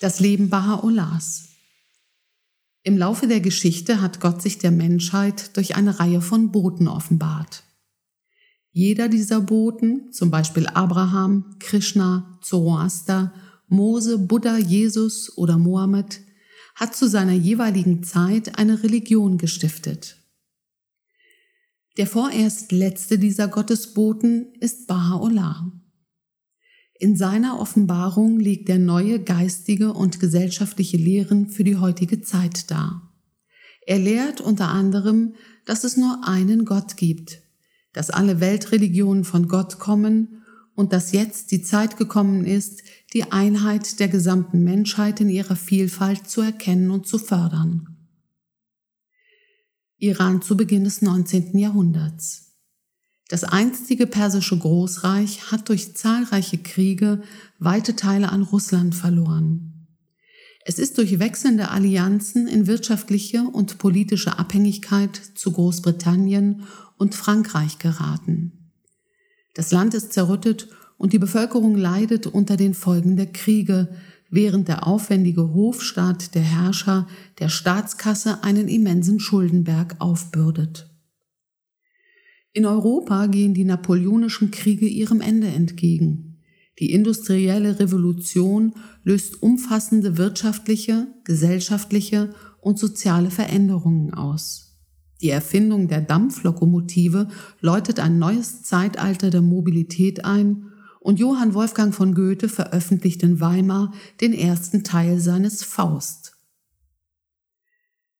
Das Leben Baha'u'llahs. Im Laufe der Geschichte hat Gott sich der Menschheit durch eine Reihe von Boten offenbart. Jeder dieser Boten, zum Beispiel Abraham, Krishna, Zoroaster, Mose, Buddha, Jesus oder Mohammed, hat zu seiner jeweiligen Zeit eine Religion gestiftet. Der vorerst letzte dieser Gottesboten ist Baha'u'llah. In seiner Offenbarung legt er neue geistige und gesellschaftliche Lehren für die heutige Zeit dar. Er lehrt unter anderem, dass es nur einen Gott gibt, dass alle Weltreligionen von Gott kommen und dass jetzt die Zeit gekommen ist, die Einheit der gesamten Menschheit in ihrer Vielfalt zu erkennen und zu fördern. Iran zu Beginn des 19. Jahrhunderts. Das einstige persische Großreich hat durch zahlreiche Kriege weite Teile an Russland verloren. Es ist durch wechselnde Allianzen in wirtschaftliche und politische Abhängigkeit zu Großbritannien und Frankreich geraten. Das Land ist zerrüttet und die Bevölkerung leidet unter den Folgen der Kriege, während der aufwendige Hofstaat der Herrscher der Staatskasse einen immensen Schuldenberg aufbürdet. In Europa gehen die napoleonischen Kriege ihrem Ende entgegen. Die industrielle Revolution löst umfassende wirtschaftliche, gesellschaftliche und soziale Veränderungen aus. Die Erfindung der Dampflokomotive läutet ein neues Zeitalter der Mobilität ein und Johann Wolfgang von Goethe veröffentlicht in Weimar den ersten Teil seines Faust.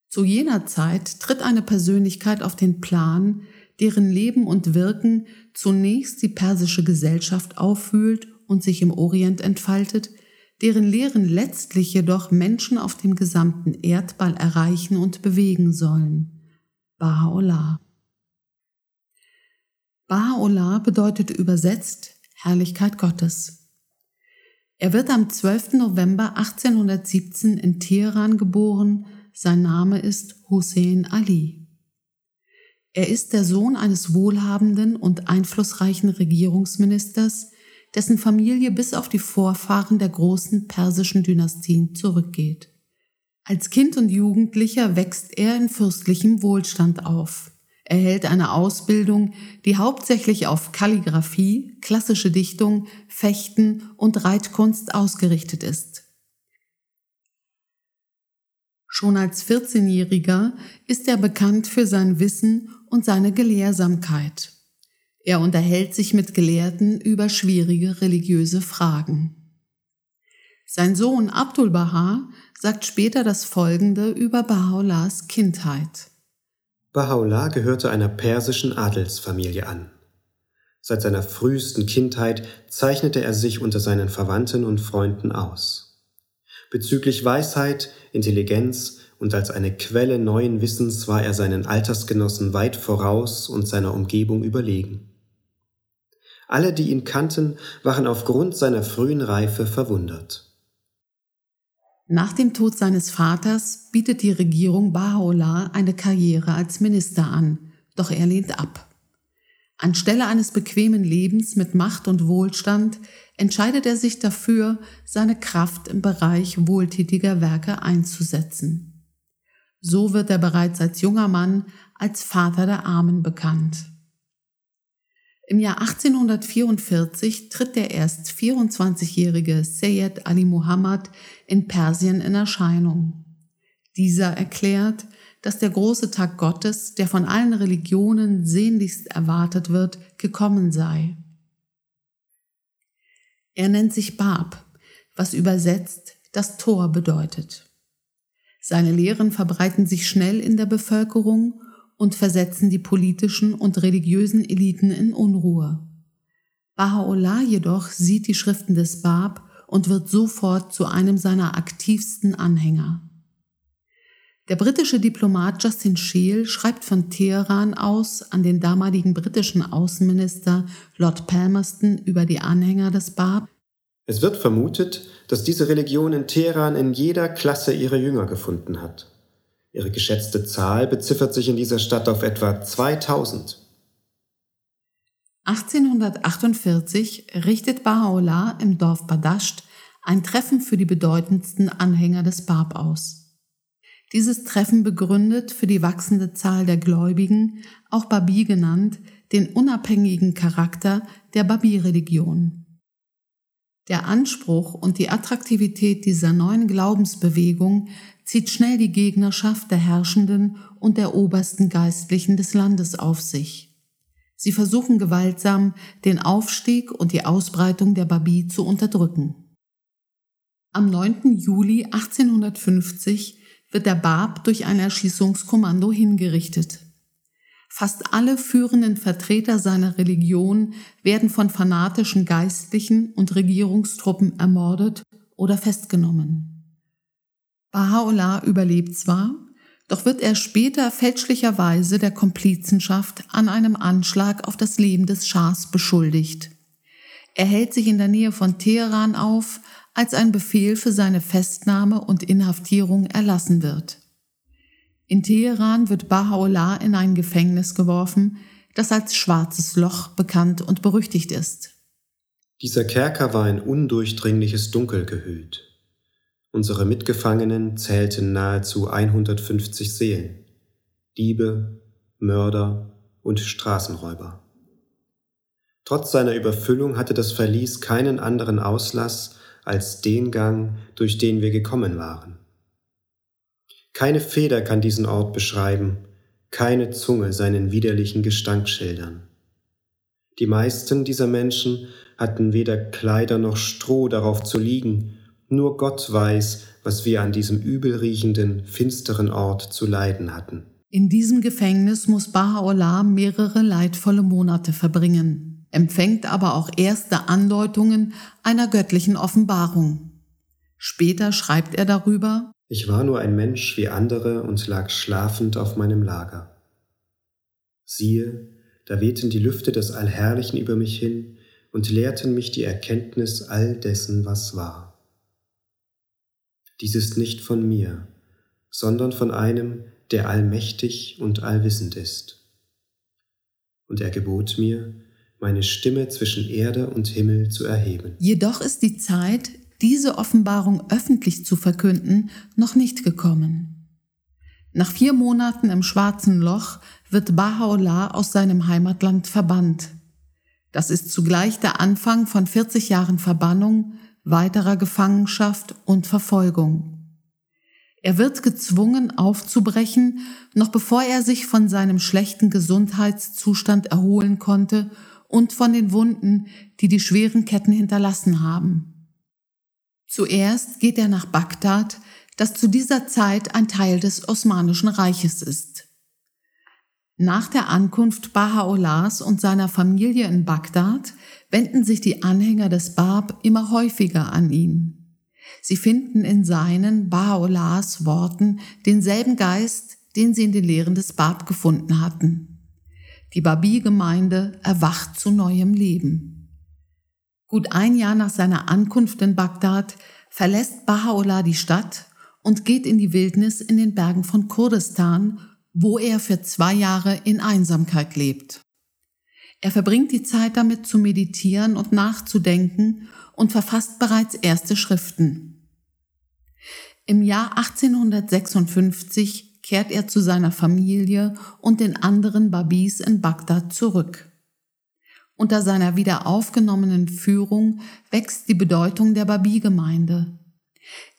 Zu jener Zeit tritt eine Persönlichkeit auf den Plan, deren Leben und Wirken zunächst die persische Gesellschaft aufwühlt und sich im Orient entfaltet, deren Lehren letztlich jedoch Menschen auf dem gesamten Erdball erreichen und bewegen sollen. Baha'u'llah. Baha'u'llah bedeutet übersetzt Herrlichkeit Gottes. Er wird am 12. November 1817 in Teheran geboren. Sein Name ist Hussein Ali. Er ist der Sohn eines wohlhabenden und einflussreichen Regierungsministers, dessen Familie bis auf die Vorfahren der großen persischen Dynastien zurückgeht. Als Kind und Jugendlicher wächst er in fürstlichem Wohlstand auf. Er hält eine Ausbildung, die hauptsächlich auf Kalligraphie, klassische Dichtung, Fechten und Reitkunst ausgerichtet ist. Schon als 14-Jähriger ist er bekannt für sein Wissen und seine Gelehrsamkeit. Er unterhält sich mit Gelehrten über schwierige religiöse Fragen. Sein Sohn Abdul Baha sagt später das Folgende über Baha'u'llahs Kindheit. Baha'u'llah gehörte einer persischen Adelsfamilie an. Seit seiner frühesten Kindheit zeichnete er sich unter seinen Verwandten und Freunden aus. Bezüglich Weisheit, Intelligenz und als eine Quelle neuen Wissens war er seinen Altersgenossen weit voraus und seiner Umgebung überlegen. Alle, die ihn kannten, waren aufgrund seiner frühen Reife verwundert. Nach dem Tod seines Vaters bietet die Regierung Baha'u'llah eine Karriere als Minister an, doch er lehnt ab. Anstelle eines bequemen Lebens mit Macht und Wohlstand entscheidet er sich dafür, seine Kraft im Bereich wohltätiger Werke einzusetzen. So wird er bereits als junger Mann als Vater der Armen bekannt. Im Jahr 1844 tritt der erst 24-jährige Sayyid Ali Muhammad in Persien in Erscheinung. Dieser erklärt, dass der große Tag Gottes, der von allen Religionen sehnlichst erwartet wird, gekommen sei. Er nennt sich Bab, was übersetzt das Tor bedeutet. Seine Lehren verbreiten sich schnell in der Bevölkerung und versetzen die politischen und religiösen Eliten in Unruhe. Baha'u'llah jedoch sieht die Schriften des Bab und wird sofort zu einem seiner aktivsten Anhänger. Der britische Diplomat Justin Scheel schreibt von Teheran aus an den damaligen britischen Außenminister Lord Palmerston über die Anhänger des Bab, es wird vermutet, dass diese Religion in Teheran in jeder Klasse ihre Jünger gefunden hat. Ihre geschätzte Zahl beziffert sich in dieser Stadt auf etwa 2000. 1848 richtet Baha'u'llah im Dorf Badasht ein Treffen für die bedeutendsten Anhänger des Bab aus. Dieses Treffen begründet für die wachsende Zahl der Gläubigen, auch Babi genannt, den unabhängigen Charakter der Babi-Religion. Der Anspruch und die Attraktivität dieser neuen Glaubensbewegung zieht schnell die Gegnerschaft der Herrschenden und der obersten Geistlichen des Landes auf sich. Sie versuchen gewaltsam, den Aufstieg und die Ausbreitung der Babi zu unterdrücken. Am 9. Juli 1850 wird der Bab durch ein Erschießungskommando hingerichtet. Fast alle führenden Vertreter seiner Religion werden von fanatischen Geistlichen und Regierungstruppen ermordet oder festgenommen. Baha'u'llah überlebt zwar, doch wird er später fälschlicherweise der Komplizenschaft an einem Anschlag auf das Leben des Schahs beschuldigt. Er hält sich in der Nähe von Teheran auf, als ein Befehl für seine Festnahme und Inhaftierung erlassen wird. In Teheran wird Baha'u'llah in ein Gefängnis geworfen, das als Schwarzes Loch bekannt und berüchtigt ist. Dieser Kerker war in undurchdringliches Dunkel gehüllt. Unsere Mitgefangenen zählten nahezu 150 Seelen, Diebe, Mörder und Straßenräuber. Trotz seiner Überfüllung hatte das Verlies keinen anderen Auslass als den Gang, durch den wir gekommen waren. Keine Feder kann diesen Ort beschreiben, keine Zunge seinen widerlichen Gestank schildern. Die meisten dieser Menschen hatten weder Kleider noch Stroh darauf zu liegen, nur Gott weiß, was wir an diesem übelriechenden, finsteren Ort zu leiden hatten. In diesem Gefängnis muss Baha'u'llah mehrere leidvolle Monate verbringen empfängt aber auch erste Andeutungen einer göttlichen Offenbarung. Später schreibt er darüber, Ich war nur ein Mensch wie andere und lag schlafend auf meinem Lager. Siehe, da wehten die Lüfte des Allherrlichen über mich hin und lehrten mich die Erkenntnis all dessen, was war. Dies ist nicht von mir, sondern von einem, der allmächtig und allwissend ist. Und er gebot mir, meine Stimme zwischen Erde und Himmel zu erheben. Jedoch ist die Zeit, diese Offenbarung öffentlich zu verkünden, noch nicht gekommen. Nach vier Monaten im schwarzen Loch wird Baha'u'llah aus seinem Heimatland verbannt. Das ist zugleich der Anfang von 40 Jahren Verbannung, weiterer Gefangenschaft und Verfolgung. Er wird gezwungen aufzubrechen, noch bevor er sich von seinem schlechten Gesundheitszustand erholen konnte und von den Wunden, die die schweren Ketten hinterlassen haben. Zuerst geht er nach Bagdad, das zu dieser Zeit ein Teil des Osmanischen Reiches ist. Nach der Ankunft Baha'u'llahs und seiner Familie in Bagdad wenden sich die Anhänger des Bab immer häufiger an ihn. Sie finden in seinen Baha'u'llahs Worten denselben Geist, den sie in den Lehren des Bab gefunden hatten. Die Babi-Gemeinde erwacht zu neuem Leben. Gut ein Jahr nach seiner Ankunft in Bagdad verlässt Baha'u'llah die Stadt und geht in die Wildnis in den Bergen von Kurdistan, wo er für zwei Jahre in Einsamkeit lebt. Er verbringt die Zeit damit zu meditieren und nachzudenken und verfasst bereits erste Schriften. Im Jahr 1856 kehrt er zu seiner Familie und den anderen Babis in Bagdad zurück. Unter seiner wieder aufgenommenen Führung wächst die Bedeutung der Babi-Gemeinde.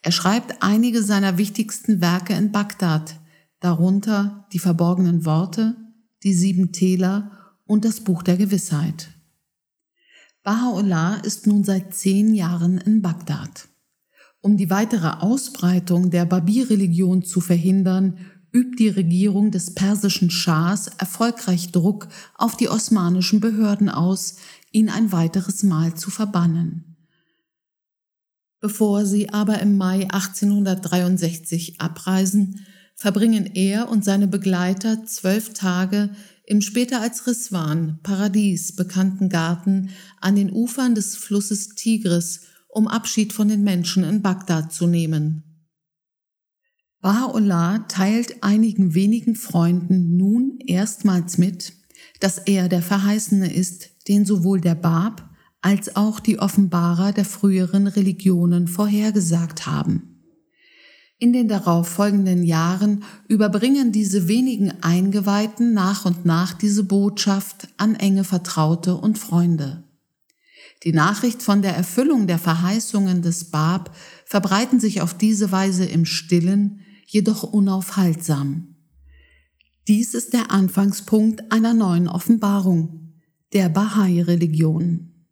Er schreibt einige seiner wichtigsten Werke in Bagdad, darunter die verborgenen Worte, die sieben Täler und das Buch der Gewissheit. Baha'u'llah ist nun seit zehn Jahren in Bagdad. Um die weitere Ausbreitung der Babi-Religion zu verhindern, übt die Regierung des persischen Schahs erfolgreich Druck auf die osmanischen Behörden aus, ihn ein weiteres Mal zu verbannen. Bevor sie aber im Mai 1863 abreisen, verbringen er und seine Begleiter zwölf Tage im später als Riswan, Paradies bekannten Garten an den Ufern des Flusses Tigris, um Abschied von den Menschen in Bagdad zu nehmen. Baha'u'llah teilt einigen wenigen Freunden nun erstmals mit, dass er der Verheißene ist, den sowohl der Bab als auch die Offenbarer der früheren Religionen vorhergesagt haben. In den darauffolgenden Jahren überbringen diese wenigen Eingeweihten nach und nach diese Botschaft an enge Vertraute und Freunde. Die Nachricht von der Erfüllung der Verheißungen des Bab verbreiten sich auf diese Weise im Stillen, jedoch unaufhaltsam. Dies ist der Anfangspunkt einer neuen Offenbarung, der Bahai-Religion.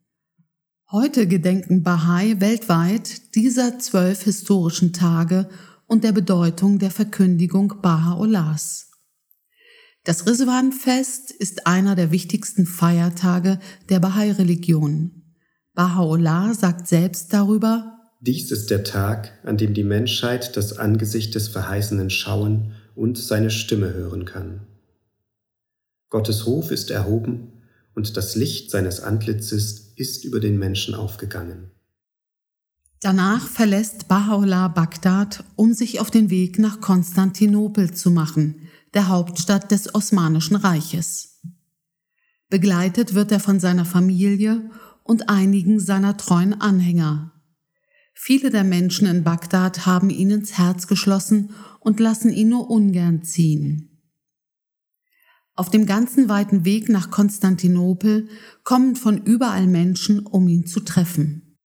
Heute gedenken Bahai weltweit dieser zwölf historischen Tage und der Bedeutung der Verkündigung Baha'u'llahs. Das Rizwan-Fest ist einer der wichtigsten Feiertage der Bahai-Religion. Baha'u'llah sagt selbst darüber, Dies ist der Tag, an dem die Menschheit das Angesicht des Verheißenen schauen und seine Stimme hören kann. Gottes Hof ist erhoben und das Licht seines Antlitzes ist über den Menschen aufgegangen. Danach verlässt Baha'u'llah Bagdad, um sich auf den Weg nach Konstantinopel zu machen, der Hauptstadt des Osmanischen Reiches. Begleitet wird er von seiner Familie und einigen seiner treuen Anhänger. Viele der Menschen in Bagdad haben ihn ins Herz geschlossen und lassen ihn nur ungern ziehen. Auf dem ganzen weiten Weg nach Konstantinopel kommen von überall Menschen, um ihn zu treffen.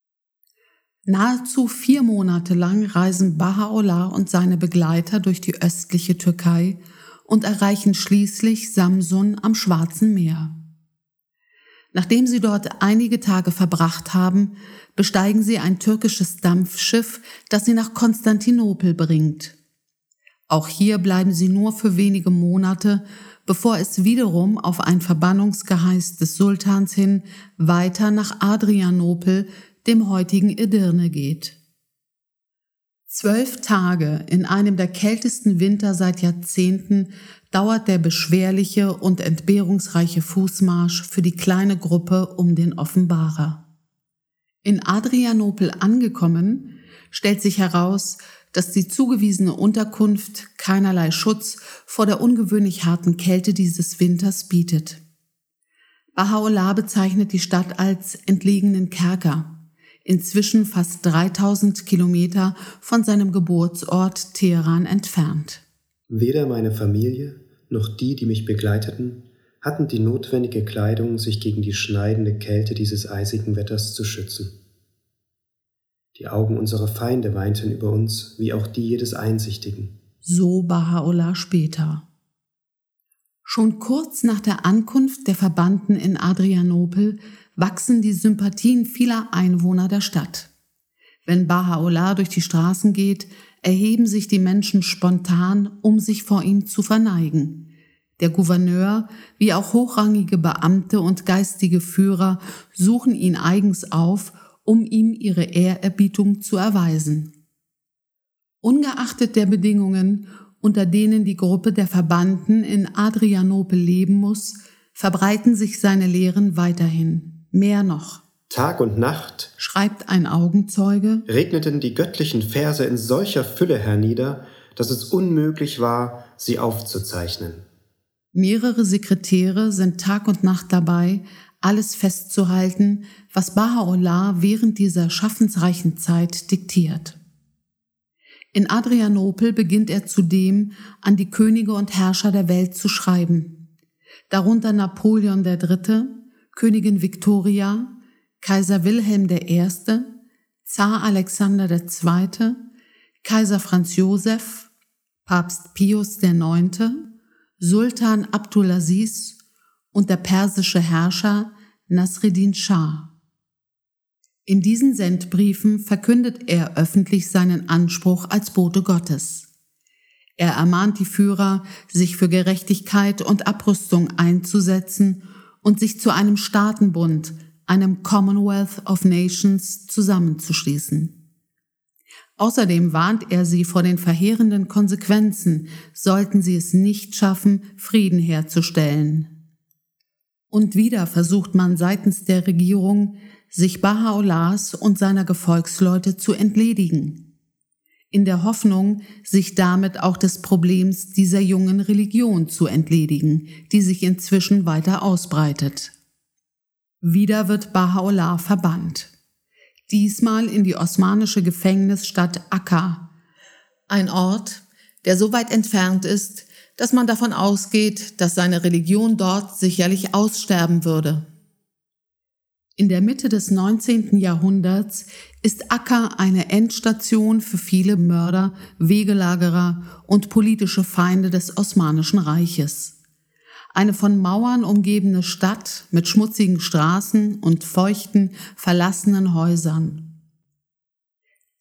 Nahezu vier Monate lang reisen Baha'u'llah und seine Begleiter durch die östliche Türkei und erreichen schließlich Samsun am Schwarzen Meer. Nachdem sie dort einige Tage verbracht haben, besteigen sie ein türkisches Dampfschiff, das sie nach Konstantinopel bringt. Auch hier bleiben sie nur für wenige Monate, bevor es wiederum auf ein Verbannungsgeheiß des Sultans hin weiter nach Adrianopel, dem heutigen Edirne geht. Zwölf Tage in einem der kältesten Winter seit Jahrzehnten dauert der beschwerliche und entbehrungsreiche Fußmarsch für die kleine Gruppe um den Offenbarer. In Adrianopel angekommen, stellt sich heraus, dass die zugewiesene Unterkunft keinerlei Schutz vor der ungewöhnlich harten Kälte dieses Winters bietet. Baha'u'llah bezeichnet die Stadt als entlegenen Kerker, inzwischen fast 3000 Kilometer von seinem Geburtsort Teheran entfernt. Weder meine Familie noch die, die mich begleiteten, hatten die notwendige Kleidung, sich gegen die schneidende Kälte dieses eisigen Wetters zu schützen. Die Augen unserer Feinde weinten über uns, wie auch die jedes Einsichtigen. So Baha'u'llah später. Schon kurz nach der Ankunft der Verbannten in Adrianopel wachsen die Sympathien vieler Einwohner der Stadt. Wenn Baha'u'llah durch die Straßen geht, erheben sich die Menschen spontan, um sich vor ihm zu verneigen. Der Gouverneur wie auch hochrangige Beamte und geistige Führer suchen ihn eigens auf um ihm ihre Ehrerbietung zu erweisen. Ungeachtet der Bedingungen, unter denen die Gruppe der Verbannten in Adrianopel leben muss, verbreiten sich seine Lehren weiterhin. Mehr noch. Tag und Nacht, schreibt ein Augenzeuge, regneten die göttlichen Verse in solcher Fülle hernieder, dass es unmöglich war, sie aufzuzeichnen. Mehrere Sekretäre sind Tag und Nacht dabei, alles festzuhalten, was Baha'u'llah während dieser schaffensreichen Zeit diktiert. In Adrianopel beginnt er zudem, an die Könige und Herrscher der Welt zu schreiben, darunter Napoleon III., Königin Victoria, Kaiser Wilhelm I., Zar Alexander II., Kaiser Franz Josef, Papst Pius IX., Sultan Abdulaziz und der persische Herrscher Nasreddin Shah. In diesen Sendbriefen verkündet er öffentlich seinen Anspruch als Bote Gottes. Er ermahnt die Führer, sich für Gerechtigkeit und Abrüstung einzusetzen und sich zu einem Staatenbund, einem Commonwealth of Nations zusammenzuschließen. Außerdem warnt er sie vor den verheerenden Konsequenzen, sollten sie es nicht schaffen, Frieden herzustellen. Und wieder versucht man seitens der Regierung, sich Baha'u'llahs und seiner Gefolgsleute zu entledigen, in der Hoffnung, sich damit auch des Problems dieser jungen Religion zu entledigen, die sich inzwischen weiter ausbreitet. Wieder wird Baha'u'llah verbannt. Diesmal in die osmanische Gefängnisstadt Akka, ein Ort, der so weit entfernt ist, dass man davon ausgeht, dass seine Religion dort sicherlich aussterben würde. In der Mitte des 19. Jahrhunderts ist Akka eine Endstation für viele Mörder, Wegelagerer und politische Feinde des Osmanischen Reiches. Eine von Mauern umgebene Stadt mit schmutzigen Straßen und feuchten, verlassenen Häusern.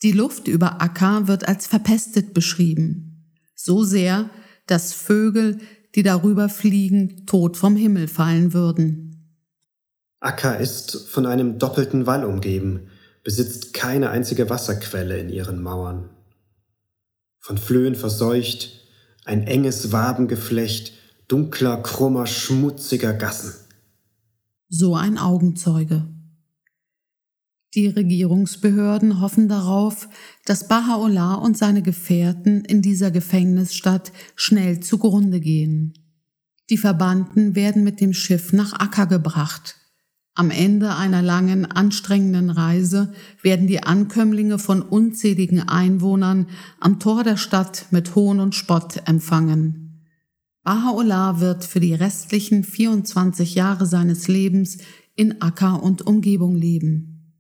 Die Luft über Akka wird als verpestet beschrieben. So sehr, dass Vögel, die darüber fliegen, tot vom Himmel fallen würden. Akka ist von einem doppelten Wall umgeben, besitzt keine einzige Wasserquelle in ihren Mauern. Von Flöhen verseucht, ein enges Wabengeflecht dunkler, krummer, schmutziger Gassen. So ein Augenzeuge. Die Regierungsbehörden hoffen darauf, dass Baha'u'llah und seine Gefährten in dieser Gefängnisstadt schnell zugrunde gehen. Die Verbannten werden mit dem Schiff nach Akka gebracht. Am Ende einer langen, anstrengenden Reise werden die Ankömmlinge von unzähligen Einwohnern am Tor der Stadt mit Hohn und Spott empfangen. Baha'u'llah wird für die restlichen 24 Jahre seines Lebens in Akka und Umgebung leben.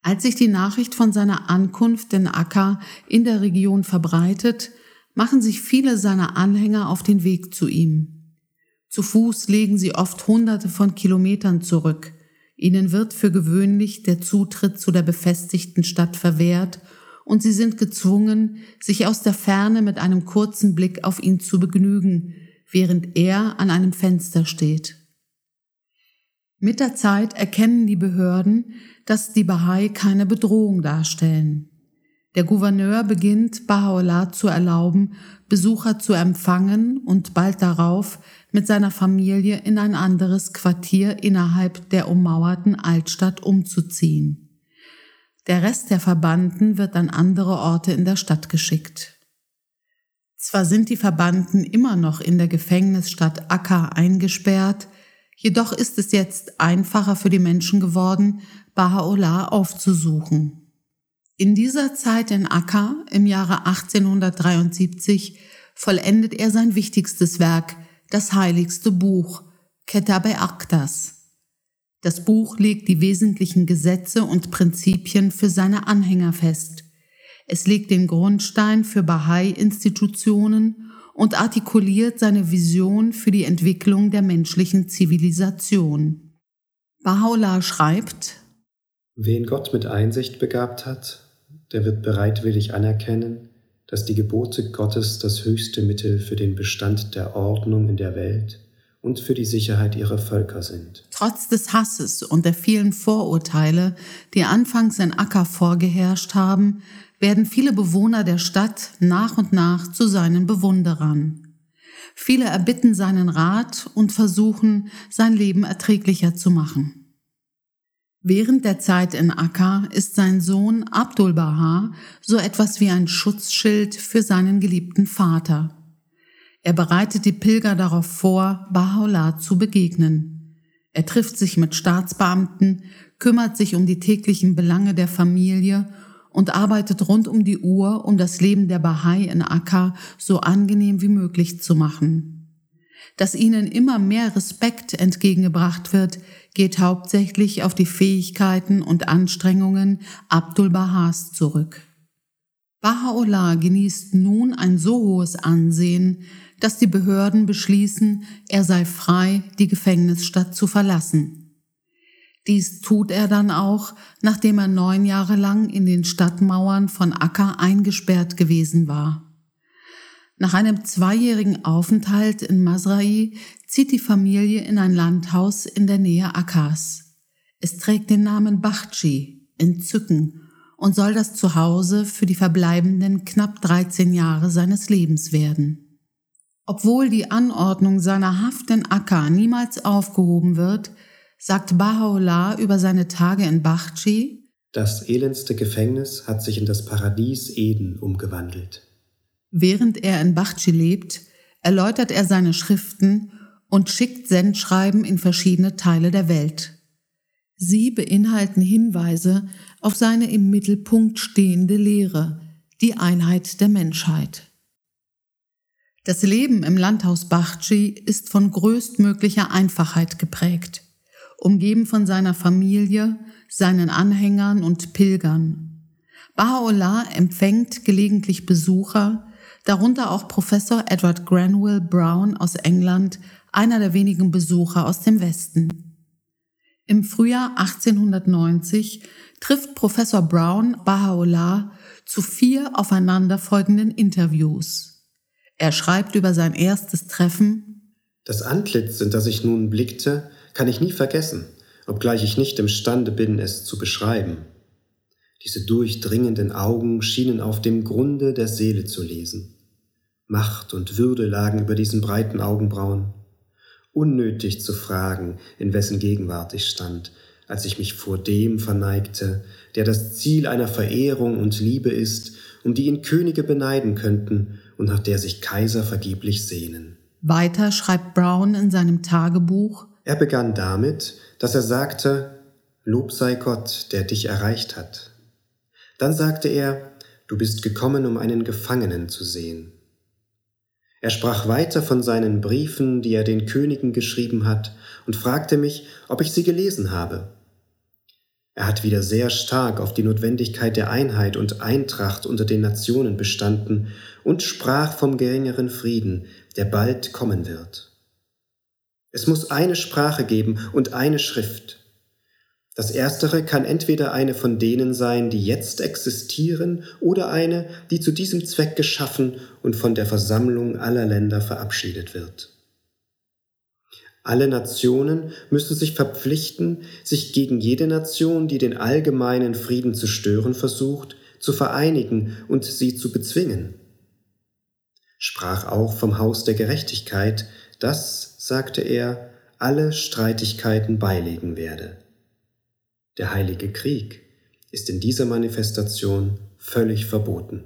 Als sich die Nachricht von seiner Ankunft in Akka in der Region verbreitet, machen sich viele seiner Anhänger auf den Weg zu ihm. Zu Fuß legen sie oft hunderte von Kilometern zurück. Ihnen wird für gewöhnlich der Zutritt zu der befestigten Stadt verwehrt und sie sind gezwungen, sich aus der Ferne mit einem kurzen Blick auf ihn zu begnügen, während er an einem Fenster steht. Mit der Zeit erkennen die Behörden, dass die Bahai keine Bedrohung darstellen. Der Gouverneur beginnt Baha'u'llah zu erlauben, Besucher zu empfangen und bald darauf mit seiner Familie in ein anderes Quartier innerhalb der ummauerten Altstadt umzuziehen. Der Rest der Verbannten wird an andere Orte in der Stadt geschickt. Zwar sind die Verbannten immer noch in der Gefängnisstadt Akka eingesperrt, jedoch ist es jetzt einfacher für die Menschen geworden, Baha'u'llah aufzusuchen. In dieser Zeit in Akka im Jahre 1873 vollendet er sein wichtigstes Werk, das heiligste Buch, Ketabe Aktas. Das Buch legt die wesentlichen Gesetze und Prinzipien für seine Anhänger fest. Es legt den Grundstein für Bahai-Institutionen und artikuliert seine Vision für die Entwicklung der menschlichen Zivilisation. Baha'u'llah schreibt, Wen Gott mit Einsicht begabt hat, der wird bereitwillig anerkennen, dass die Gebote Gottes das höchste Mittel für den Bestand der Ordnung in der Welt und für die Sicherheit ihrer Völker sind. Trotz des Hasses und der vielen Vorurteile, die anfangs in Akka vorgeherrscht haben, werden viele Bewohner der Stadt nach und nach zu seinen Bewunderern. Viele erbitten seinen Rat und versuchen, sein Leben erträglicher zu machen. Während der Zeit in Akka ist sein Sohn Abdul Baha so etwas wie ein Schutzschild für seinen geliebten Vater. Er bereitet die Pilger darauf vor, Baha'u'llah zu begegnen. Er trifft sich mit Staatsbeamten, kümmert sich um die täglichen Belange der Familie und arbeitet rund um die Uhr, um das Leben der Bahai in Akka so angenehm wie möglich zu machen. Dass ihnen immer mehr Respekt entgegengebracht wird, geht hauptsächlich auf die Fähigkeiten und Anstrengungen Abdul Bahas zurück. Baha'u'llah genießt nun ein so hohes Ansehen, dass die Behörden beschließen, er sei frei, die Gefängnisstadt zu verlassen. Dies tut er dann auch, nachdem er neun Jahre lang in den Stadtmauern von Akka eingesperrt gewesen war. Nach einem zweijährigen Aufenthalt in Masrai zieht die Familie in ein Landhaus in der Nähe Akkas. Es trägt den Namen Bachchi, Entzücken, und soll das Zuhause für die verbleibenden knapp 13 Jahre seines Lebens werden. Obwohl die Anordnung seiner Haft in Akka niemals aufgehoben wird, sagt Baha'u'llah über seine Tage in Bachchi, das elendste Gefängnis hat sich in das Paradies Eden umgewandelt. Während er in Bachchi lebt, erläutert er seine Schriften und schickt Sendschreiben in verschiedene Teile der Welt. Sie beinhalten Hinweise auf seine im Mittelpunkt stehende Lehre, die Einheit der Menschheit. Das Leben im Landhaus Bachchi ist von größtmöglicher Einfachheit geprägt, umgeben von seiner Familie, seinen Anhängern und Pilgern. Baha'u'llah empfängt gelegentlich Besucher, darunter auch Professor Edward Granville Brown aus England, einer der wenigen Besucher aus dem Westen. Im Frühjahr 1890 trifft Professor Brown Baha'u'llah zu vier aufeinanderfolgenden Interviews. Er schreibt über sein erstes Treffen. Das Antlitz, in das ich nun blickte, kann ich nie vergessen, obgleich ich nicht imstande bin, es zu beschreiben. Diese durchdringenden Augen schienen auf dem Grunde der Seele zu lesen. Macht und Würde lagen über diesen breiten Augenbrauen. Unnötig zu fragen, in wessen Gegenwart ich stand, als ich mich vor dem verneigte, der das Ziel einer Verehrung und Liebe ist, um die ihn Könige beneiden könnten und nach der sich Kaiser vergeblich sehnen. Weiter schreibt Brown in seinem Tagebuch, er begann damit, dass er sagte, Lob sei Gott, der dich erreicht hat. Dann sagte er, du bist gekommen, um einen Gefangenen zu sehen. Er sprach weiter von seinen Briefen, die er den Königen geschrieben hat, und fragte mich, ob ich sie gelesen habe. Er hat wieder sehr stark auf die Notwendigkeit der Einheit und Eintracht unter den Nationen bestanden und sprach vom geringeren Frieden, der bald kommen wird. Es muss eine Sprache geben und eine Schrift. Das erstere kann entweder eine von denen sein, die jetzt existieren, oder eine, die zu diesem Zweck geschaffen und von der Versammlung aller Länder verabschiedet wird. Alle Nationen müssen sich verpflichten, sich gegen jede Nation, die den allgemeinen Frieden zu stören versucht, zu vereinigen und sie zu bezwingen. Sprach auch vom Haus der Gerechtigkeit, das, sagte er, alle Streitigkeiten beilegen werde. Der heilige Krieg ist in dieser Manifestation völlig verboten.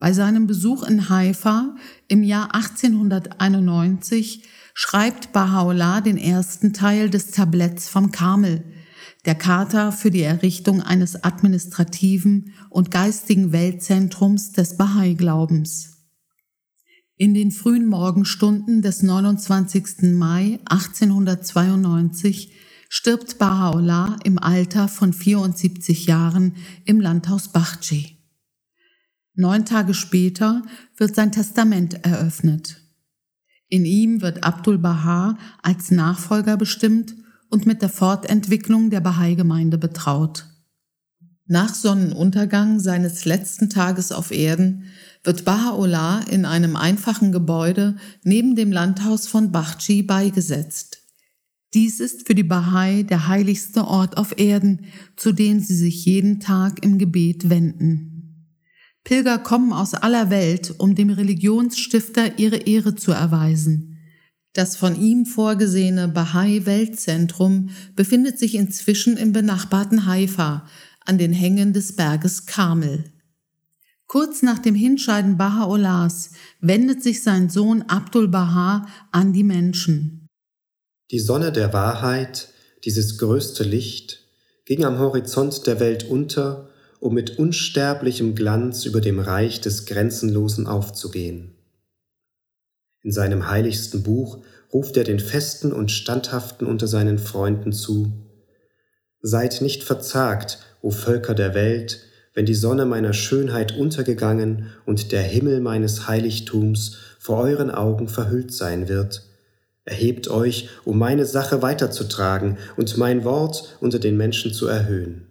Bei seinem Besuch in Haifa im Jahr 1891 schreibt Baha'u'llah den ersten Teil des Tabletts vom Karmel, der Charta für die Errichtung eines administrativen und geistigen Weltzentrums des Bahai-Glaubens. In den frühen Morgenstunden des 29. Mai 1892 stirbt Baha'u'llah im Alter von 74 Jahren im Landhaus Bachchi. Neun Tage später wird sein Testament eröffnet. In ihm wird Abdul Baha als Nachfolger bestimmt und mit der Fortentwicklung der Bahai-Gemeinde betraut. Nach Sonnenuntergang seines letzten Tages auf Erden wird Baha'u'llah in einem einfachen Gebäude neben dem Landhaus von Bachchi beigesetzt. Dies ist für die Bahai der heiligste Ort auf Erden, zu dem sie sich jeden Tag im Gebet wenden. Pilger kommen aus aller Welt, um dem Religionsstifter ihre Ehre zu erweisen. Das von ihm vorgesehene Bahai Weltzentrum befindet sich inzwischen im benachbarten Haifa an den Hängen des Berges Karmel. Kurz nach dem Hinscheiden Baha'u'llahs wendet sich sein Sohn Abdul Baha an die Menschen. Die Sonne der Wahrheit, dieses größte Licht, ging am Horizont der Welt unter um mit unsterblichem Glanz über dem Reich des Grenzenlosen aufzugehen. In seinem heiligsten Buch ruft er den Festen und Standhaften unter seinen Freunden zu, Seid nicht verzagt, o Völker der Welt, wenn die Sonne meiner Schönheit untergegangen und der Himmel meines Heiligtums vor euren Augen verhüllt sein wird. Erhebt euch, um meine Sache weiterzutragen und mein Wort unter den Menschen zu erhöhen.